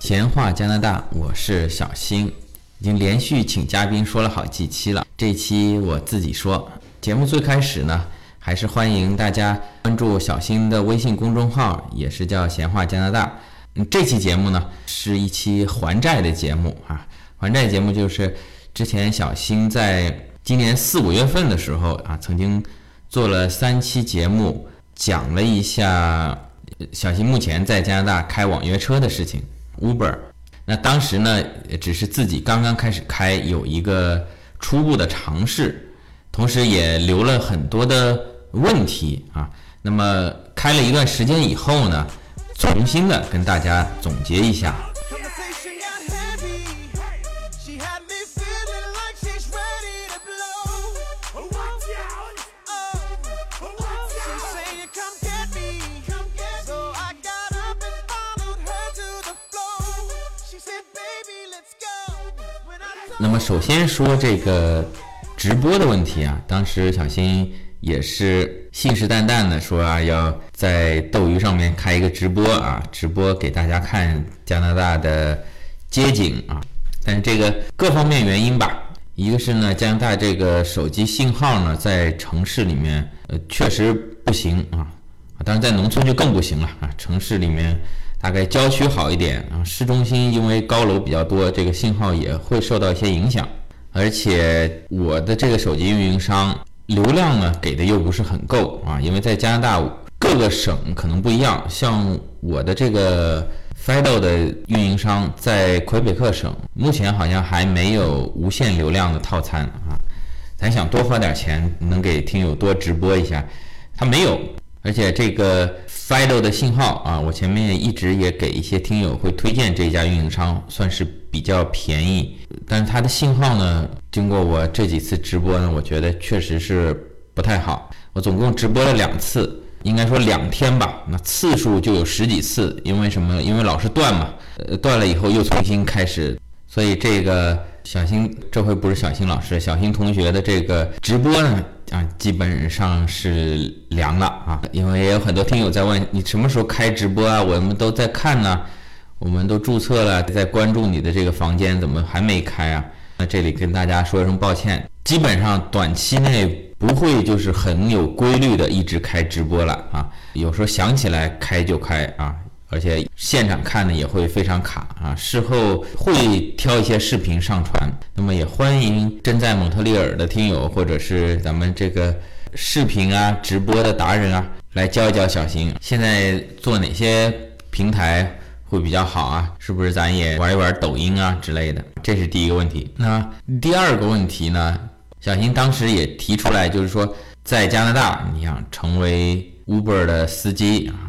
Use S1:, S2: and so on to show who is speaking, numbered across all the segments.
S1: 闲话加拿大，我是小新，已经连续请嘉宾说了好几期了。这期我自己说。节目最开始呢，还是欢迎大家关注小新的微信公众号，也是叫闲话加拿大。嗯，这期节目呢，是一期还债的节目啊。还债节目就是之前小新在今年四五月份的时候啊，曾经做了三期节目，讲了一下小新目前在加拿大开网约车的事情。Uber，那当时呢，只是自己刚刚开始开，有一个初步的尝试，同时也留了很多的问题啊。那么开了一段时间以后呢，重新的跟大家总结一下。首先说这个直播的问题啊，当时小新也是信誓旦旦的说啊，要在斗鱼上面开一个直播啊，直播给大家看加拿大的街景啊。但是这个各方面原因吧，一个是呢，加拿大这个手机信号呢，在城市里面呃确实不行啊，当然在农村就更不行了啊，城市里面。大概郊区好一点啊，市中心因为高楼比较多，这个信号也会受到一些影响。而且我的这个手机运营商流量呢给的又不是很够啊，因为在加拿大各个省可能不一样。像我的这个 Fido 的运营商在魁北克省，目前好像还没有无限流量的套餐啊。咱想多花点钱，能给听友多直播一下，他没有。而且这个 Fido 的信号啊，我前面一直也给一些听友会推荐这家运营商，算是比较便宜。但是它的信号呢，经过我这几次直播呢，我觉得确实是不太好。我总共直播了两次，应该说两天吧，那次数就有十几次。因为什么？因为老是断嘛，呃，断了以后又重新开始，所以这个小新这回不是小新老师，小新同学的这个直播呢。啊，基本上是凉了啊，因为也有很多听友在问你什么时候开直播啊，我们都在看呢，我们都注册了，在关注你的这个房间，怎么还没开啊？那这里跟大家说一声抱歉，基本上短期内不会就是很有规律的一直开直播了啊，有时候想起来开就开啊。而且现场看呢也会非常卡啊，事后会挑一些视频上传。那么也欢迎真在蒙特利尔的听友，或者是咱们这个视频啊直播的达人啊，来教一教小新，现在做哪些平台会比较好啊？是不是咱也玩一玩抖音啊之类的？这是第一个问题。那第二个问题呢？小新当时也提出来，就是说在加拿大，你想成为 Uber 的司机啊？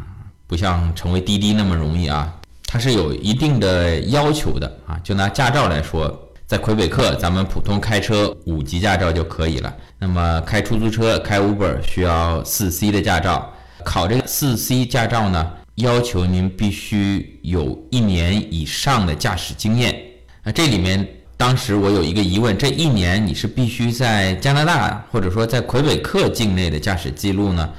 S1: 不像成为滴滴那么容易啊，它是有一定的要求的啊。就拿驾照来说，在魁北克，咱们普通开车五级驾照就可以了。那么开出租车、开 Uber 需要四 C 的驾照。考这个四 C 驾照呢，要求您必须有一年以上的驾驶经验。那这里面，当时我有一个疑问：这一年你是必须在加拿大或者说在魁北克境内的驾驶记录呢？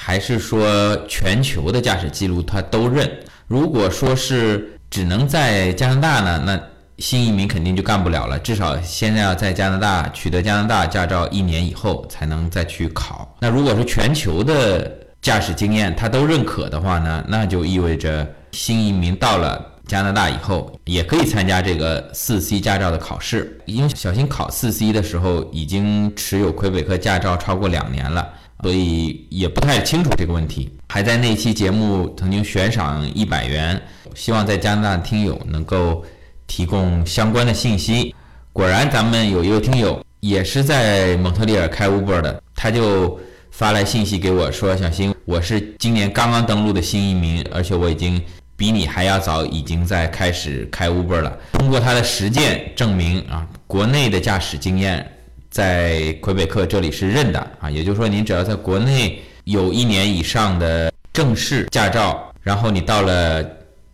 S1: 还是说全球的驾驶记录他都认？如果说是只能在加拿大呢，那新移民肯定就干不了了。至少现在要在加拿大取得加拿大驾照一年以后才能再去考。那如果说全球的驾驶经验他都认可的话呢，那就意味着新移民到了加拿大以后也可以参加这个四 C 驾照的考试。因为小新考四 C 的时候已经持有魁北克驾照超过两年了。所以也不太清楚这个问题，还在那期节目曾经悬赏一百元，希望在加拿大的听友能够提供相关的信息。果然，咱们有一个听友也是在蒙特利尔开 Uber 的，他就发来信息给我说：“小新，我是今年刚刚登陆的新移民，而且我已经比你还要早，已经在开始开 Uber 了。通过他的实践证明啊，国内的驾驶经验。”在魁北克这里是认的啊，也就是说，您只要在国内有一年以上的正式驾照，然后你到了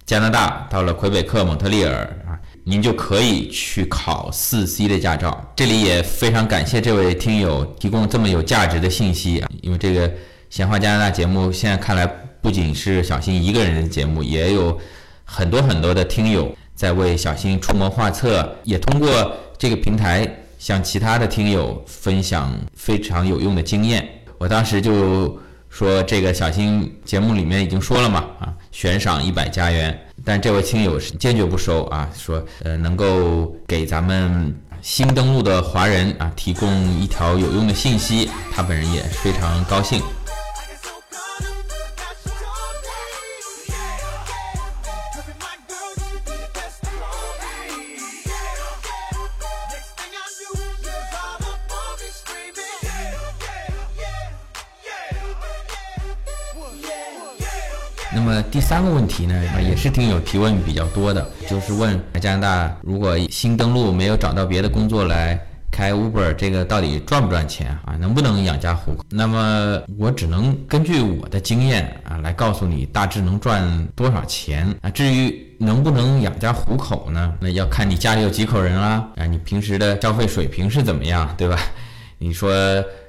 S1: 加拿大，到了魁北克、蒙特利尔啊，您就可以去考四 C 的驾照。这里也非常感谢这位听友提供这么有价值的信息啊，因为这个闲话加拿大节目现在看来不仅是小新一个人的节目，也有很多很多的听友在为小新出谋划策，也通过这个平台向其他的听友分享非常有用的经验。我当时就。说这个小新节目里面已经说了嘛，啊，悬赏一百加元，但这位听友是坚决不收啊，说呃能够给咱们新登录的华人啊提供一条有用的信息，他本人也非常高兴。那么第三个问题呢，也是听友提问比较多的，就是问加拿大如果新登陆没有找到别的工作来开 Uber，这个到底赚不赚钱啊？能不能养家糊口？那么我只能根据我的经验啊来告诉你，大致能赚多少钱啊？至于能不能养家糊口呢？那要看你家里有几口人啦，啊，你平时的消费水平是怎么样，对吧？你说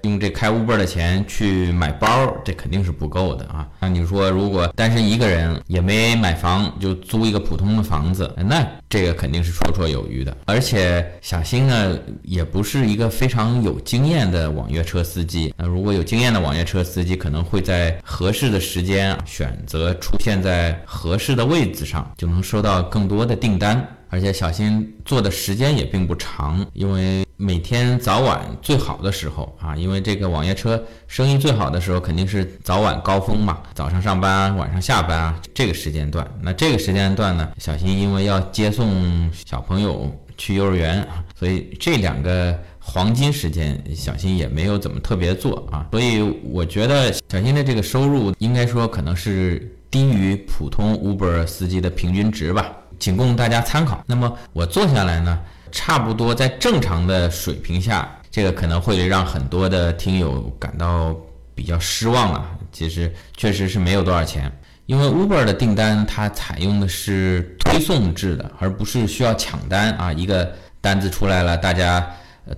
S1: 用这开 Uber 的钱去买包，这肯定是不够的啊。那你说如果单身一个人也没买房，就租一个普通的房子，那这个肯定是绰绰有余的。而且小新呢，也不是一个非常有经验的网约车司机。那如果有经验的网约车司机，可能会在合适的时间选择出现在合适的位置上，就能收到更多的订单。而且小新做的时间也并不长，因为每天早晚最好的时候啊，因为这个网约车生意最好的时候肯定是早晚高峰嘛，早上上班，晚上下班啊，这个时间段。那这个时间段呢，小新因为要接送小朋友去幼儿园，所以这两个黄金时间，小新也没有怎么特别做啊。所以我觉得小新的这个收入应该说可能是低于普通 Uber 司机的平均值吧。仅供大家参考。那么我做下来呢，差不多在正常的水平下，这个可能会让很多的听友感到比较失望啊。其实确实是没有多少钱，因为 Uber 的订单它采用的是推送制的，而不是需要抢单啊。一个单子出来了，大家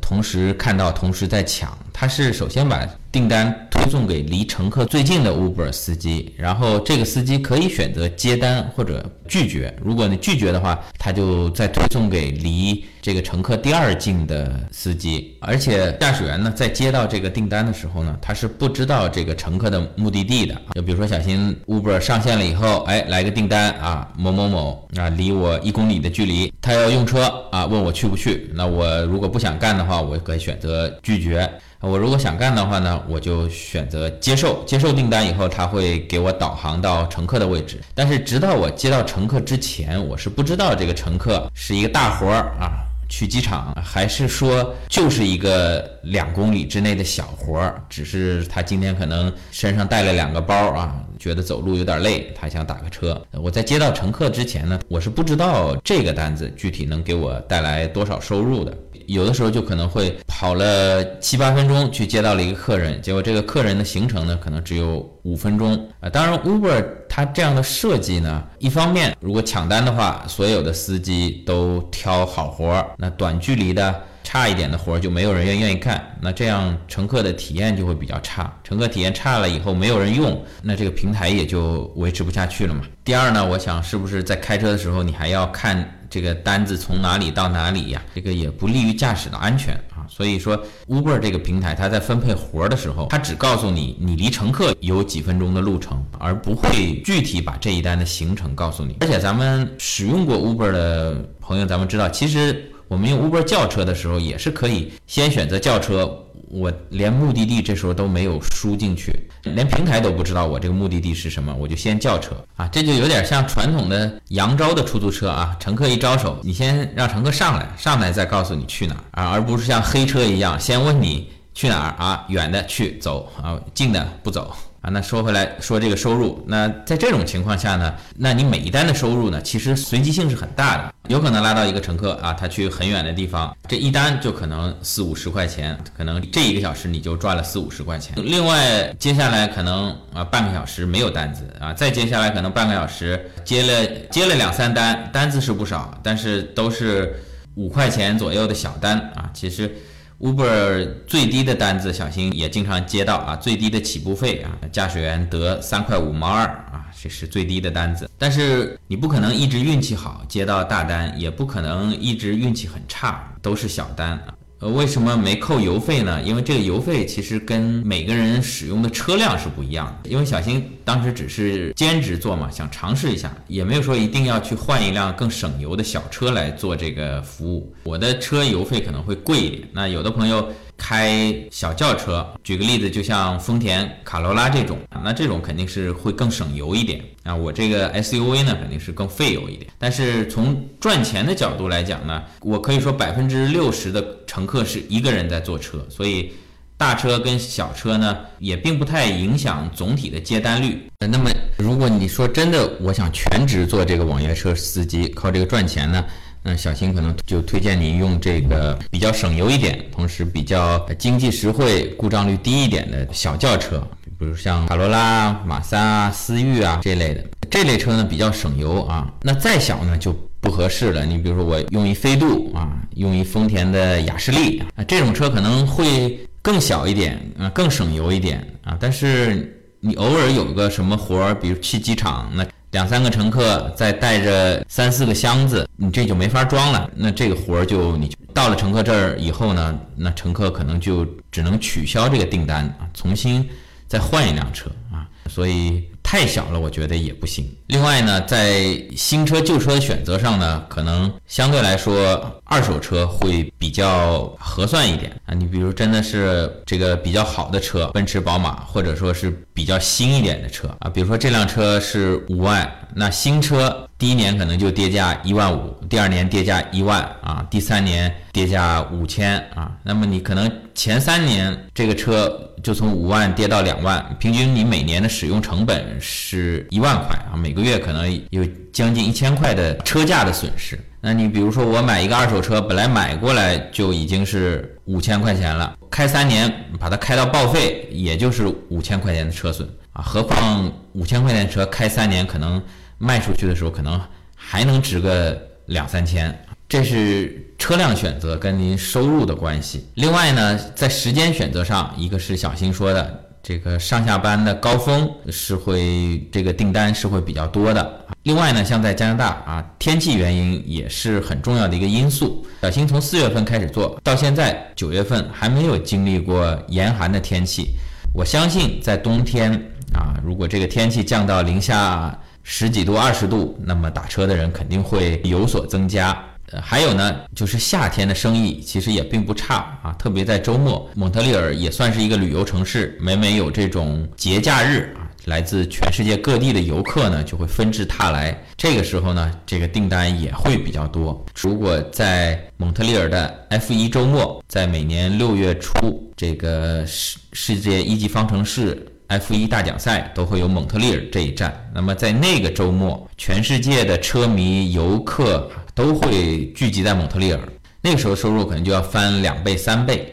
S1: 同时看到，同时在抢。它是首先把订单推送给离乘客最近的 Uber 司机，然后这个司机可以选择接单或者拒绝。如果你拒绝的话，他就再推送给离这个乘客第二近的司机。而且驾驶员呢，在接到这个订单的时候呢，他是不知道这个乘客的目的地的。就比如说，小新 Uber 上线了以后，哎，来个订单啊，某某某啊，离我一公里的距离，他要用车啊，问我去不去？那我如果不想干的话，我可以选择拒绝。我如果想干的话呢，我就选择接受。接受订单以后，他会给我导航到乘客的位置。但是直到我接到乘客之前，我是不知道这个乘客是一个大活儿啊，去机场，还是说就是一个两公里之内的小活儿，只是他今天可能身上带了两个包啊，觉得走路有点累，他想打个车。我在接到乘客之前呢，我是不知道这个单子具体能给我带来多少收入的。有的时候就可能会跑了七八分钟去接到了一个客人，结果这个客人的行程呢可能只有五分钟啊。当然，Uber 它这样的设计呢，一方面如果抢单的话，所有的司机都挑好活儿，那短距离的。差一点的活儿就没有人愿愿意干，那这样乘客的体验就会比较差。乘客体验差了以后，没有人用，那这个平台也就维持不下去了嘛。第二呢，我想是不是在开车的时候，你还要看这个单子从哪里到哪里呀？这个也不利于驾驶的安全啊。所以说，Uber 这个平台它在分配活儿的时候，它只告诉你你离乘客有几分钟的路程，而不会具体把这一单的行程告诉你。而且咱们使用过 Uber 的朋友，咱们知道其实。我们用 Uber 叫车的时候，也是可以先选择叫车，我连目的地这时候都没有输进去，连平台都不知道我这个目的地是什么，我就先叫车啊，这就有点像传统的扬州的出租车啊，乘客一招手，你先让乘客上来，上来再告诉你去哪儿啊，而不是像黑车一样，先问你去哪儿啊，远的去走啊，近的不走。啊。那说回来说这个收入，那在这种情况下呢，那你每一单的收入呢，其实随机性是很大的，有可能拉到一个乘客啊，他去很远的地方，这一单就可能四五十块钱，可能这一个小时你就赚了四五十块钱。另外接下来可能啊半个小时没有单子啊，再接下来可能半个小时接了接了两三单，单子是不少，但是都是五块钱左右的小单啊，其实。Uber 最低的单子，小新也经常接到啊，最低的起步费啊，驾驶员得三块五毛二啊，这是最低的单子。但是你不可能一直运气好接到大单，也不可能一直运气很差，都是小单啊。呃，为什么没扣油费呢？因为这个油费其实跟每个人使用的车辆是不一样的。因为小新当时只是兼职做嘛，想尝试一下，也没有说一定要去换一辆更省油的小车来做这个服务。我的车油费可能会贵一点，那有的朋友。开小轿车，举个例子，就像丰田卡罗拉这种，那这种肯定是会更省油一点啊。我这个 SUV 呢，肯定是更费油一点。但是从赚钱的角度来讲呢，我可以说百分之六十的乘客是一个人在坐车，所以大车跟小车呢，也并不太影响总体的接单率。那么，如果你说真的，我想全职做这个网约车司机，靠这个赚钱呢？那小新可能就推荐你用这个比较省油一点，同时比较经济实惠、故障率低一点的小轿车，比如像卡罗拉、马三啊、思域啊这类的。这类车呢比较省油啊。那再小呢就不合适了。你比如说我用一飞度啊，用一丰田的雅士利啊，这种车可能会更小一点啊，更省油一点啊。但是你偶尔有个什么活儿，比如去机场那。两三个乘客再带着三四个箱子，你这就没法装了。那这个活儿就你到了乘客这儿以后呢，那乘客可能就只能取消这个订单啊，重新再换一辆车啊。所以。太小了，我觉得也不行。另外呢，在新车旧车的选择上呢，可能相对来说二手车会比较合算一点啊。你比如真的是这个比较好的车，奔驰、宝马，或者说是比较新一点的车啊，比如说这辆车是五万，那新车第一年可能就跌价一万五，第二年跌价一万啊，第三年跌价五千啊。那么你可能前三年这个车。就从五万跌到两万，平均你每年的使用成本是一万块啊，每个月可能有将近一千块的车价的损失。那你比如说我买一个二手车，本来买过来就已经是五千块钱了，开三年把它开到报废，也就是五千块钱的车损啊，何况五千块钱的车开三年，可能卖出去的时候可能还能值个两三千。这是车辆选择跟您收入的关系。另外呢，在时间选择上，一个是小新说的，这个上下班的高峰是会这个订单是会比较多的。另外呢，像在加拿大啊，天气原因也是很重要的一个因素。小新从四月份开始做到现在九月份还没有经历过严寒的天气。我相信在冬天啊，如果这个天气降到零下十几度、二十度，那么打车的人肯定会有所增加。呃，还有呢，就是夏天的生意其实也并不差啊，特别在周末，蒙特利尔也算是一个旅游城市，每每有这种节假日啊，来自全世界各地的游客呢就会纷至沓来，这个时候呢，这个订单也会比较多。如果在蒙特利尔的 F 一周末，在每年六月初，这个世世界一级方程式 F1 大奖赛都会有蒙特利尔这一站，那么在那个周末，全世界的车迷游客。都会聚集在蒙特利尔，那个时候收入可能就要翻两倍三倍。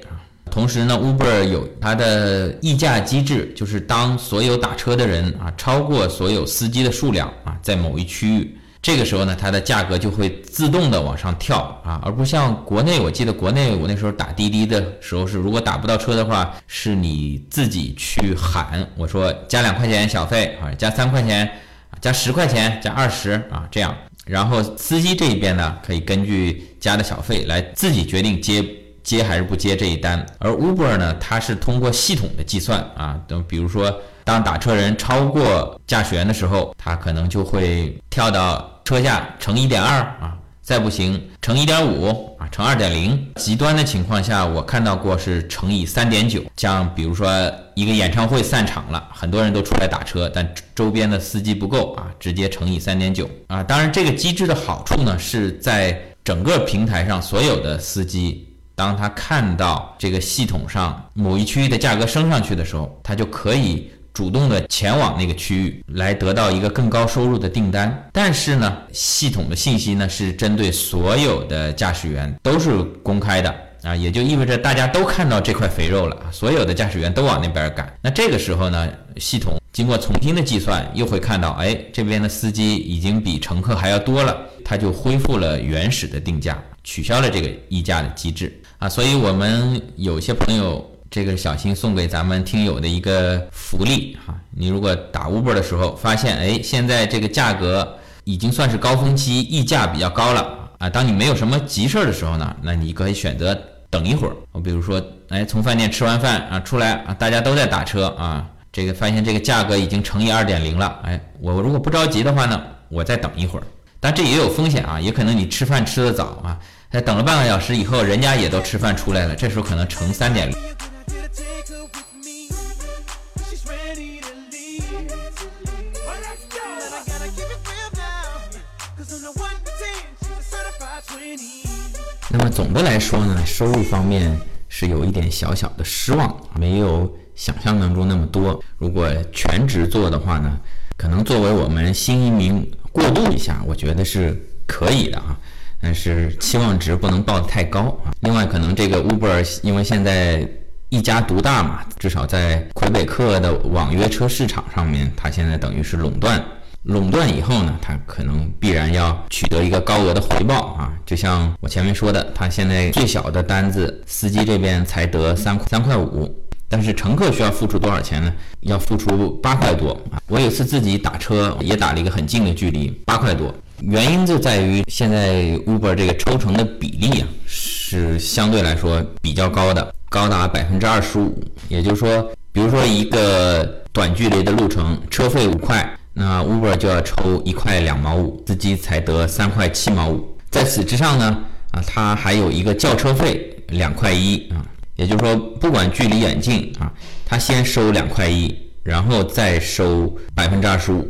S1: 同时呢，Uber 有它的溢价机制，就是当所有打车的人啊超过所有司机的数量啊，在某一区域，这个时候呢，它的价格就会自动的往上跳啊，而不像国内，我记得国内我那时候打滴滴的时候是，如果打不到车的话，是你自己去喊，我说加两块钱小费啊，加三块钱加十块钱，加二十啊，这样。然后司机这一边呢，可以根据加的小费来自己决定接接还是不接这一单。而 Uber 呢，它是通过系统的计算啊，等比如说当打车人超过驾驶员的时候，他可能就会跳到车下乘一点二啊。再不行，乘一点五啊，乘二点零。极端的情况下，我看到过是乘以三点九。像比如说一个演唱会散场了，很多人都出来打车，但周边的司机不够啊，直接乘以三点九啊。当然，这个机制的好处呢，是在整个平台上所有的司机，当他看到这个系统上某一区域的价格升上去的时候，他就可以主动的前往那个区域，来得到一个更高收入的订单。但是呢，系统的信息呢是针对所有的驾驶员都是公开的啊，也就意味着大家都看到这块肥肉了，所有的驾驶员都往那边赶。那这个时候呢，系统经过重新的计算，又会看到，哎，这边的司机已经比乘客还要多了，他就恢复了原始的定价，取消了这个议价的机制啊。所以，我们有些朋友。这个是小新送给咱们听友的一个福利哈，你如果打 Uber 的时候发现，哎，现在这个价格已经算是高峰期，溢价比较高了啊。当你没有什么急事儿的时候呢，那你可以选择等一会儿。我比如说，哎，从饭店吃完饭啊出来啊，大家都在打车啊，这个发现这个价格已经乘以二点零了，哎，我如果不着急的话呢，我再等一会儿。但这也有风险啊，也可能你吃饭吃的早啊，在等了半个小时以后，人家也都吃饭出来了，这时候可能乘三点零。那么总的来说呢，收入方面是有一点小小的失望，没有想象当中那么多。如果全职做的话呢，可能作为我们新移民过渡一下，我觉得是可以的哈。但是期望值不能报得太高啊。另外，可能这个 Uber 因为现在一家独大嘛，至少在魁北克的网约车市场上面，它现在等于是垄断。垄断以后呢，它可能必然要取得一个高额的回报啊，就像我前面说的，它现在最小的单子，司机这边才得三三块五，但是乘客需要付出多少钱呢？要付出八块多啊！我有次自己打车也打了一个很近的距离，八块多，原因就在于现在 Uber 这个抽成的比例啊，是相对来说比较高的，高达百分之二十五，也就是说，比如说一个短距离的路程，车费五块。那 Uber 就要抽一块两毛五，司机才得三块七毛五。在此之上呢，啊，它还有一个叫车费两块一啊，也就是说，不管距离远近啊，它先收两块一，然后再收百分之二十五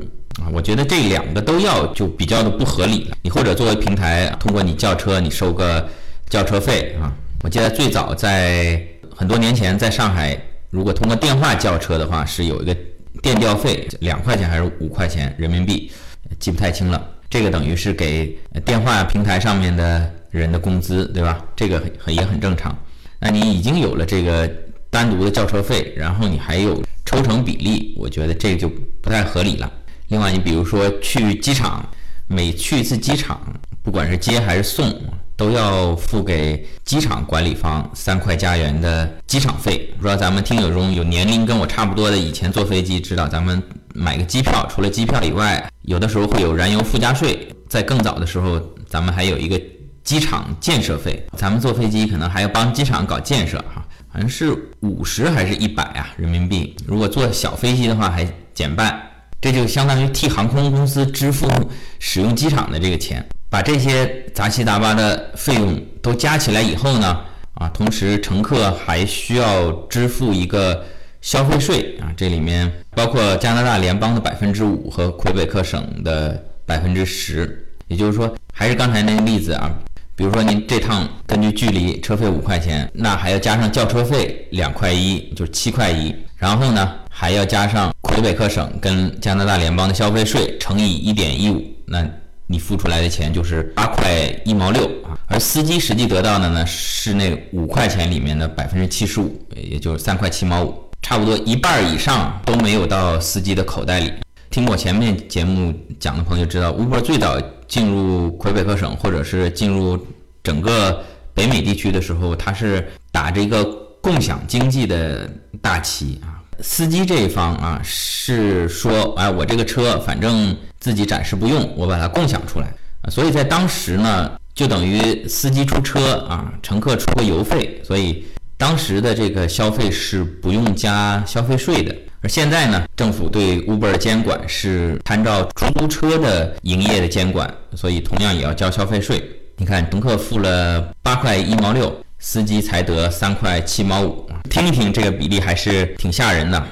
S1: 啊。我觉得这两个都要就比较的不合理了。你或者作为平台，通过你叫车，你收个叫车费啊。我记得最早在很多年前，在上海，如果通过电话叫车的话，是有一个。电调费两块钱还是五块钱人民币，记不太清了。这个等于是给电话平台上面的人的工资，对吧？这个很也很正常。那你已经有了这个单独的叫车费，然后你还有抽成比例，我觉得这个就不太合理了。另外，你比如说去机场，每去一次机场，不管是接还是送。都要付给机场管理方三块加元的机场费。不知道咱们听友中有年龄跟我差不多的，以前坐飞机知道，咱们买个机票，除了机票以外，有的时候会有燃油附加税。在更早的时候，咱们还有一个机场建设费。咱们坐飞机可能还要帮机场搞建设，哈，好像是五十还是一百啊人民币。如果坐小飞机的话，还减半，这就相当于替航空公司支付使用机场的这个钱。把这些杂七杂八的费用都加起来以后呢，啊，同时乘客还需要支付一个消费税啊，这里面包括加拿大联邦的百分之五和魁北克省的百分之十，也就是说，还是刚才那个例子啊，比如说您这趟根据距离车费五块钱，那还要加上叫车费两块一，就是七块一，然后呢还要加上魁北克省跟加拿大联邦的消费税乘以一点一五，那。你付出来的钱就是八块一毛六啊，而司机实际得到的呢是那五块钱里面的百分之七十五，也就是三块七毛五，差不多一半以上都没有到司机的口袋里。听我前面节目讲的朋友知道，Uber 最早进入魁北克省或者是进入整个北美地区的时候，它是打着一个共享经济的大旗啊。司机这一方啊是说，哎，我这个车反正自己暂时不用，我把它共享出来啊。所以在当时呢，就等于司机出车啊，乘客出个油费，所以当时的这个消费是不用加消费税的。而现在呢，政府对 Uber 监管是参照出租车的营业的监管，所以同样也要交消费税。你看，乘客付了八块一毛六。司机才得三块七毛五，听一听这个比例还是挺吓人的。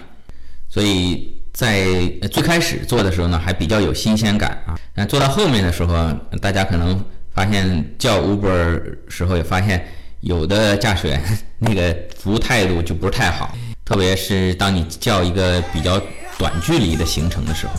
S1: 所以在最开始做的时候呢，还比较有新鲜感啊。那做到后面的时候，大家可能发现叫 Uber 时候也发现，有的驾驶员那个服务态度就不是太好，特别是当你叫一个比较短距离的行程的时候。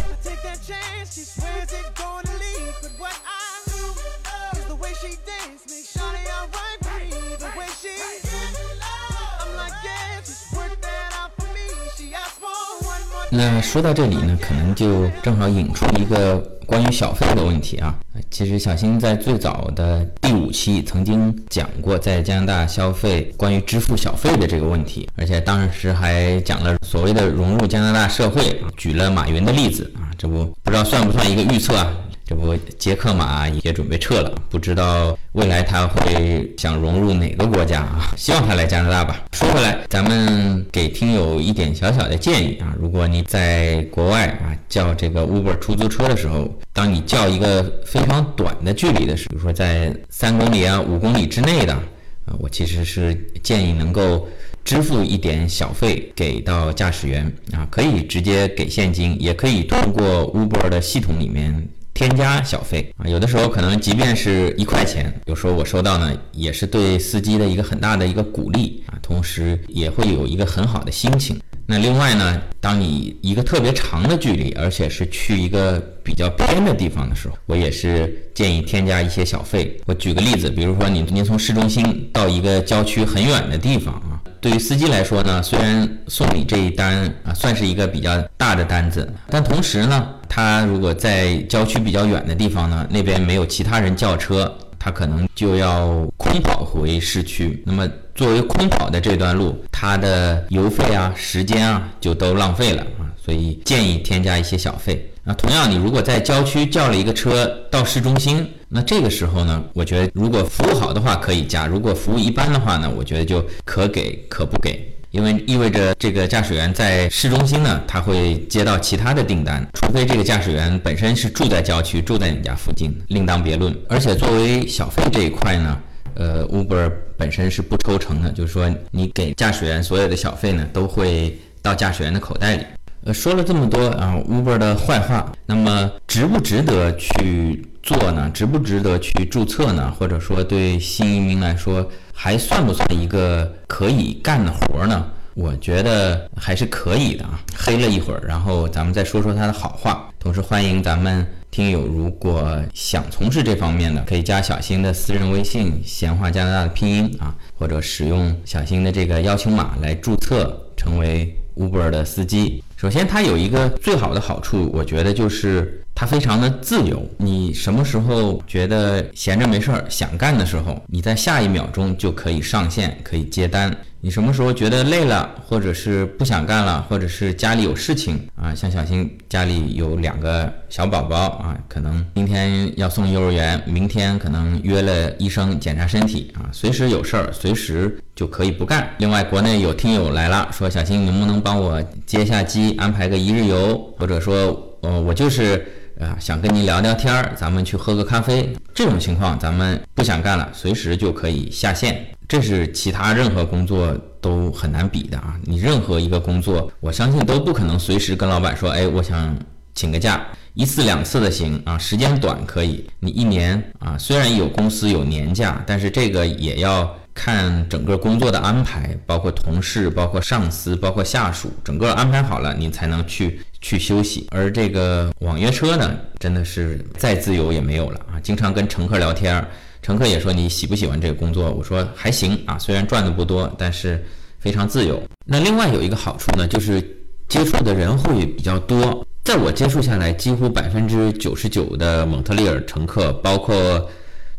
S1: 那说到这里呢，可能就正好引出一个关于小费的问题啊。其实小新在最早的第五期曾经讲过在加拿大消费关于支付小费的这个问题，而且当时还讲了所谓的融入加拿大社会，举了马云的例子啊，这不不知道算不算一个预测啊？这不，杰克马也准备撤了，不知道未来他会想融入哪个国家啊？希望他来加拿大吧。说回来，咱们给听友一点小小的建议啊，如果你在国外啊叫这个 Uber 出租车的时候，当你叫一个非常短的距离的时候，比如说在三公里啊、五公里之内的啊，我其实是建议能够支付一点小费给到驾驶员啊，可以直接给现金，也可以通过 Uber 的系统里面。添加小费啊，有的时候可能即便是一块钱，有时候我收到呢，也是对司机的一个很大的一个鼓励啊，同时也会有一个很好的心情。那另外呢，当你一个特别长的距离，而且是去一个比较偏的地方的时候，我也是建议添加一些小费。我举个例子，比如说您您从市中心到一个郊区很远的地方啊。对于司机来说呢，虽然送礼这一单啊算是一个比较大的单子，但同时呢，他如果在郊区比较远的地方呢，那边没有其他人叫车，他可能就要空跑回市区。那么作为空跑的这段路，他的油费啊、时间啊就都浪费了啊，所以建议添加一些小费。那同样，你如果在郊区叫了一个车到市中心，那这个时候呢，我觉得如果服务好的话可以加；如果服务一般的话呢，我觉得就可给可不给，因为意味着这个驾驶员在市中心呢，他会接到其他的订单，除非这个驾驶员本身是住在郊区，住在你家附近，另当别论。而且作为小费这一块呢，呃，Uber 本身是不抽成的，就是说你给驾驶员所有的小费呢，都会到驾驶员的口袋里。呃，说了这么多啊，Uber 的坏话，那么值不值得去做呢？值不值得去注册呢？或者说，对新移民来说，还算不算一个可以干的活呢？我觉得还是可以的啊。黑了一会儿，然后咱们再说说他的好话。同时，欢迎咱们听友如果想从事这方面的，可以加小新的私人微信“闲话加拿大”的拼音啊，或者使用小新的这个邀请码来注册成为 Uber 的司机。首先，它有一个最好的好处，我觉得就是它非常的自由。你什么时候觉得闲着没事儿想干的时候，你在下一秒钟就可以上线，可以接单。你什么时候觉得累了，或者是不想干了，或者是家里有事情啊，像小新家里有两个小宝宝啊，可能今天要送幼儿园，明天可能约了医生检查身体啊，随时有事儿，随时就可以不干。另外，国内有听友来了，说小新能不能帮我接下机，安排个一日游，或者说，呃，我就是啊想跟你聊聊天儿，咱们去喝个咖啡。这种情况咱们不想干了，随时就可以下线。这是其他任何工作都很难比的啊！你任何一个工作，我相信都不可能随时跟老板说：“哎，我想请个假，一次两次的行啊，时间短可以。你一年啊，虽然有公司有年假，但是这个也要看整个工作的安排，包括同事、包括上司、包括下属，整个安排好了，你才能去去休息。而这个网约车呢，真的是再自由也没有了啊！经常跟乘客聊天。乘客也说你喜不喜欢这个工作？我说还行啊，虽然赚的不多，但是非常自由。那另外有一个好处呢，就是接触的人会比较多。在我接触下来，几乎百分之九十九的蒙特利尔乘客，包括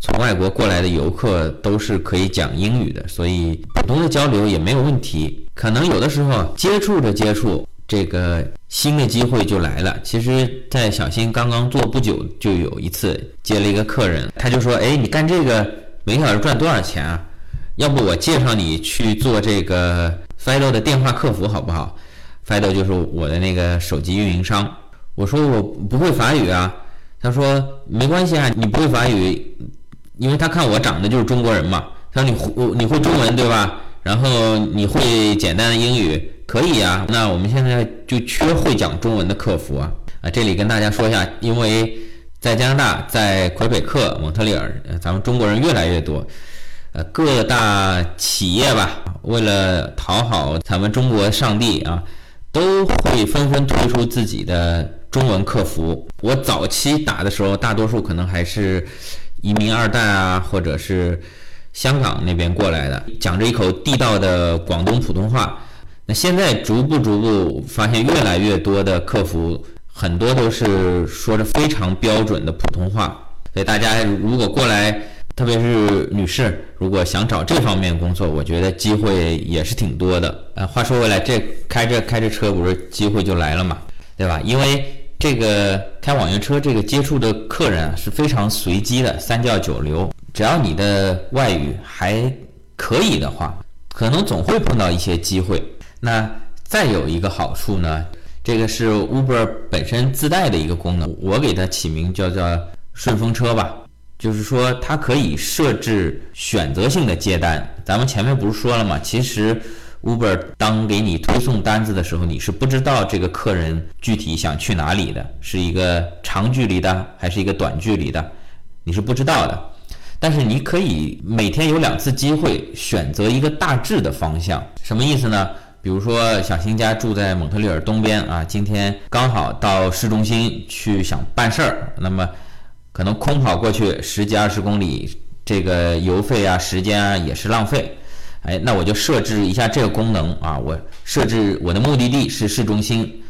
S1: 从外国过来的游客，都是可以讲英语的，所以普通的交流也没有问题。可能有的时候接触着接触。这个新的机会就来了。其实，在小新刚刚做不久，就有一次接了一个客人，他就说：“哎，你干这个每小时赚多少钱啊？要不我介绍你去做这个 Fido 的电话客服好不好？Fido 就是我的那个手机运营商。”我说：“我不会法语啊。”他说：“没关系啊，你不会法语，因为他看我长得就是中国人嘛。他说你会你会中文对吧？然后你会简单的英语。”可以啊，那我们现在就缺会讲中文的客服啊啊！这里跟大家说一下，因为在加拿大，在魁北克、蒙特利尔，咱们中国人越来越多，呃，各大企业吧，为了讨好咱们中国上帝啊，都会纷纷推出自己的中文客服。我早期打的时候，大多数可能还是移民二代啊，或者是香港那边过来的，讲着一口地道的广东普通话。那现在逐步逐步发现，越来越多的客服很多都是说着非常标准的普通话。所以大家如果过来，特别是女士，如果想找这方面工作，我觉得机会也是挺多的。呃，话说回来，这开着开着车，不是机会就来了嘛，对吧？因为这个开网约车，这个接触的客人是非常随机的，三教九流。只要你的外语还可以的话，可能总会碰到一些机会。那再有一个好处呢，这个是 Uber 本身自带的一个功能，我给它起名叫做。顺风车吧，就是说它可以设置选择性的接单。咱们前面不是说了吗？其实 Uber 当给你推送单子的时候，你是不知道这个客人具体想去哪里的，是一个长距离的还是一个短距离的，你是不知道的。但是你可以每天有两次机会选择一个大致的方向，什么意思呢？比如说小新家住在蒙特利尔东边啊，今天刚好到市中心去想办事儿，那么。可能空跑过去十几二十公里，这个油费啊、时间啊也是浪费。哎，那我就设置一下这个功能啊，我设置我的目的地是市中心，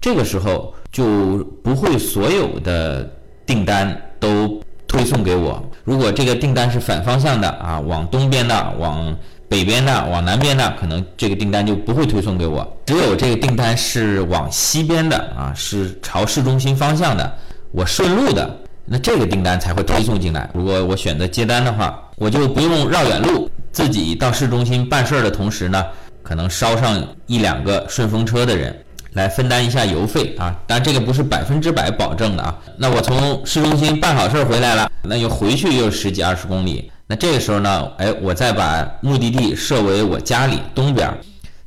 S1: 这个时候就不会所有的订单都推送给我。如果这个订单是反方向的啊，往东边的、往北边的、往南边的，可能这个订单就不会推送给我。只有这个订单是往西边的啊，是朝市中心方向的，我顺路的。那这个订单才会推送进来。如果我选择接单的话，我就不用绕远路，自己到市中心办事儿的同时呢，可能捎上一两个顺风车的人来分担一下油费啊。但这个不是百分之百保证的啊。那我从市中心办好事儿回来了，那又回去又十几二十公里。那这个时候呢，哎，我再把目的地设为我家里东边，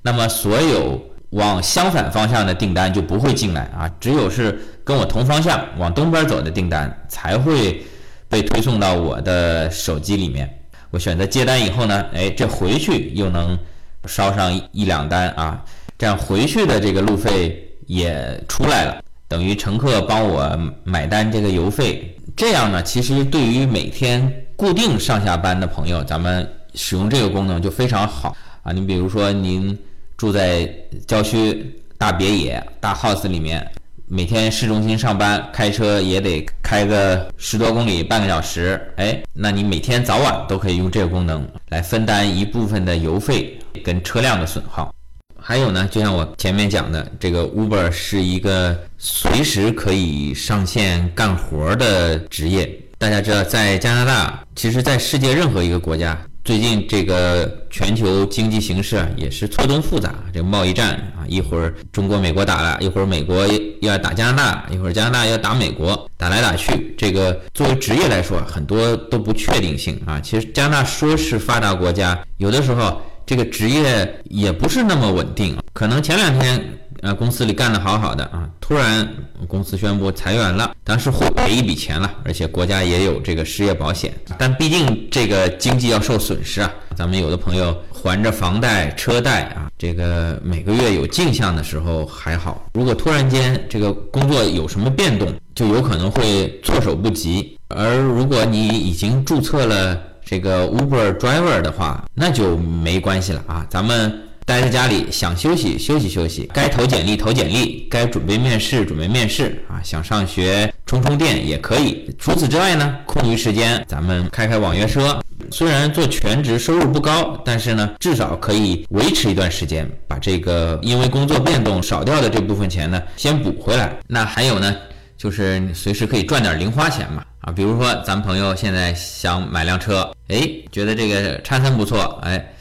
S1: 那么所有往相反方向的订单就不会进来啊，只有是。跟我同方向往东边走的订单才会被推送到我的手机里面。我选择接单以后呢，哎，这回去又能捎上一两单啊，这样回去的这个路费也出来了，等于乘客帮我买单这个油费。这样呢，其实对于每天固定上下班的朋友，咱们使用这个功能就非常好啊。你比如说您住在郊区大别野大 house 里面。每天市中心上班，开车也得开个十多公里，半个小时。哎，那你每天早晚都可以用这个功能来分担一部分的油费跟车辆的损耗。还有呢，就像我前面讲的，这个 Uber 是一个随时可以上线干活的职业。大家知道，在加拿大，其实在世界任何一个国家。最近这个全球经济形势啊，也是错综复杂。这个贸易战啊，一会儿中国、美国打了，一会儿美国要打加拿大，一会儿加拿大要打美国，打来打去。这个作为职业来说，很多都不确定性啊。其实加拿大说是发达国家，有的时候这个职业也不是那么稳定，可能前两天。呃，公司里干得好好的啊，突然公司宣布裁员了，当时会赔一笔钱了，而且国家也有这个失业保险，但毕竟这个经济要受损失啊。咱们有的朋友还着房贷、车贷啊，这个每个月有进项的时候还好，如果突然间这个工作有什么变动，就有可能会措手不及。而如果你已经注册了这个 Uber Driver 的话，那就没关系了啊，咱们。待在家里想休息休息休息，该投简历投简历，该准备面试准备面试啊，想上学充充电也可以。除此之外呢，空余时间咱们开开网约车。虽然做全职收入不高，但是呢，至少可以维持一段时间，把这个因为工作变动少掉的这部分钱呢，先补回来。那还有呢，就是随时可以赚点零花钱嘛啊，比如说咱朋友现在想买辆车，哎，觉得这个叉三不错，哎。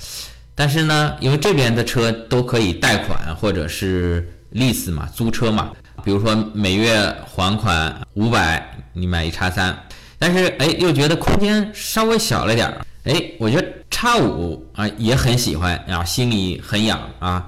S1: 但是呢，因为这边的车都可以贷款或者是 lease 嘛，租车嘛。比如说每月还款五百，你买一叉三。但是哎，又觉得空间稍微小了点儿。哎，我觉得叉五啊也很喜欢啊，心里很痒啊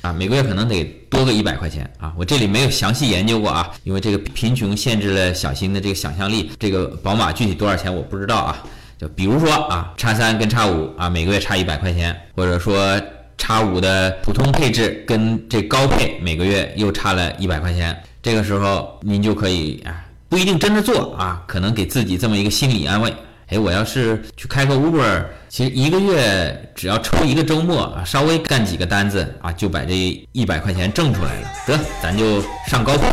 S1: 啊，每个月可能得多个一百块钱啊。我这里没有详细研究过啊，因为这个贫穷限制了小新的这个想象力。这个宝马具体多少钱我不知道啊。就比如说啊，叉三跟叉五啊，每个月差一百块钱，或者说叉五的普通配置跟这高配每个月又差了一百块钱，这个时候您就可以啊，不一定真的做啊，可能给自己这么一个心理安慰。哎，我要是去开个 Uber，其实一个月只要抽一个周末啊，稍微干几个单子啊，就把这一百块钱挣出来了。得，咱就上高配。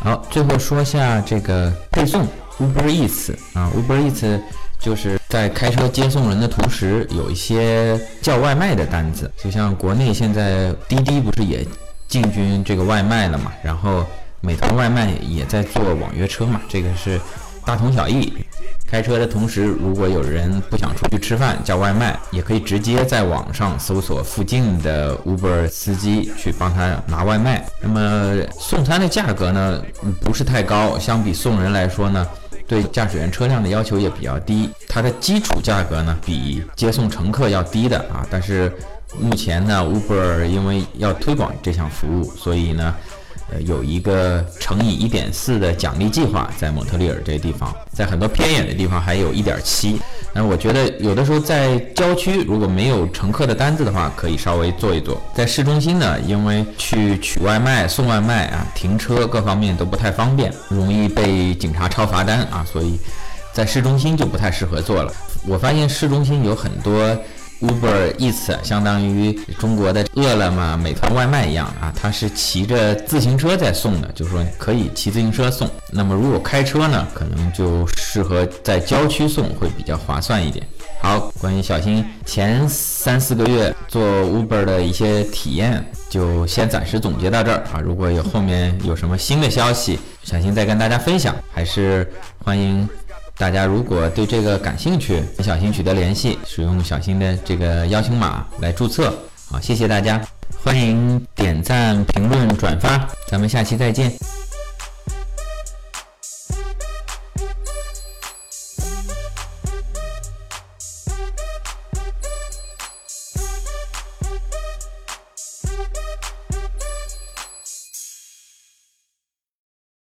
S1: 好，最后说下这个配送 Uber Eats 啊，Uber Eats 就是在开车接送人的同时，有一些叫外卖的单子，就像国内现在滴滴不是也进军这个外卖了嘛，然后美团外卖也在做网约车嘛，这个是大同小异。开车的同时，如果有人不想出去吃饭叫外卖，也可以直接在网上搜索附近的 Uber 司机去帮他拿外卖。那么送餐的价格呢，不是太高，相比送人来说呢，对驾驶员车辆的要求也比较低。它的基础价格呢，比接送乘客要低的啊。但是目前呢，Uber 因为要推广这项服务，所以呢。呃，有一个乘以一点四的奖励计划，在蒙特利尔这个地方，在很多偏远的地方还有一点七。那我觉得有的时候在郊区，如果没有乘客的单子的话，可以稍微做一做。在市中心呢，因为去取外卖、送外卖啊，停车各方面都不太方便，容易被警察抄罚单啊，所以在市中心就不太适合做了。我发现市中心有很多。Uber Eats 相当于中国的饿了么、美团外卖一样啊，它是骑着自行车在送的，就是说可以骑自行车送。那么如果开车呢，可能就适合在郊区送，会比较划算一点。好，关于小新前三四个月做 Uber 的一些体验，就先暂时总结到这儿啊。如果有后面有什么新的消息，小新再跟大家分享，还是欢迎。大家如果对这个感兴趣，跟小新取得联系，使用小新的这个邀请码来注册。好，谢谢大家，欢迎点赞、评论、转发，咱们下期再见。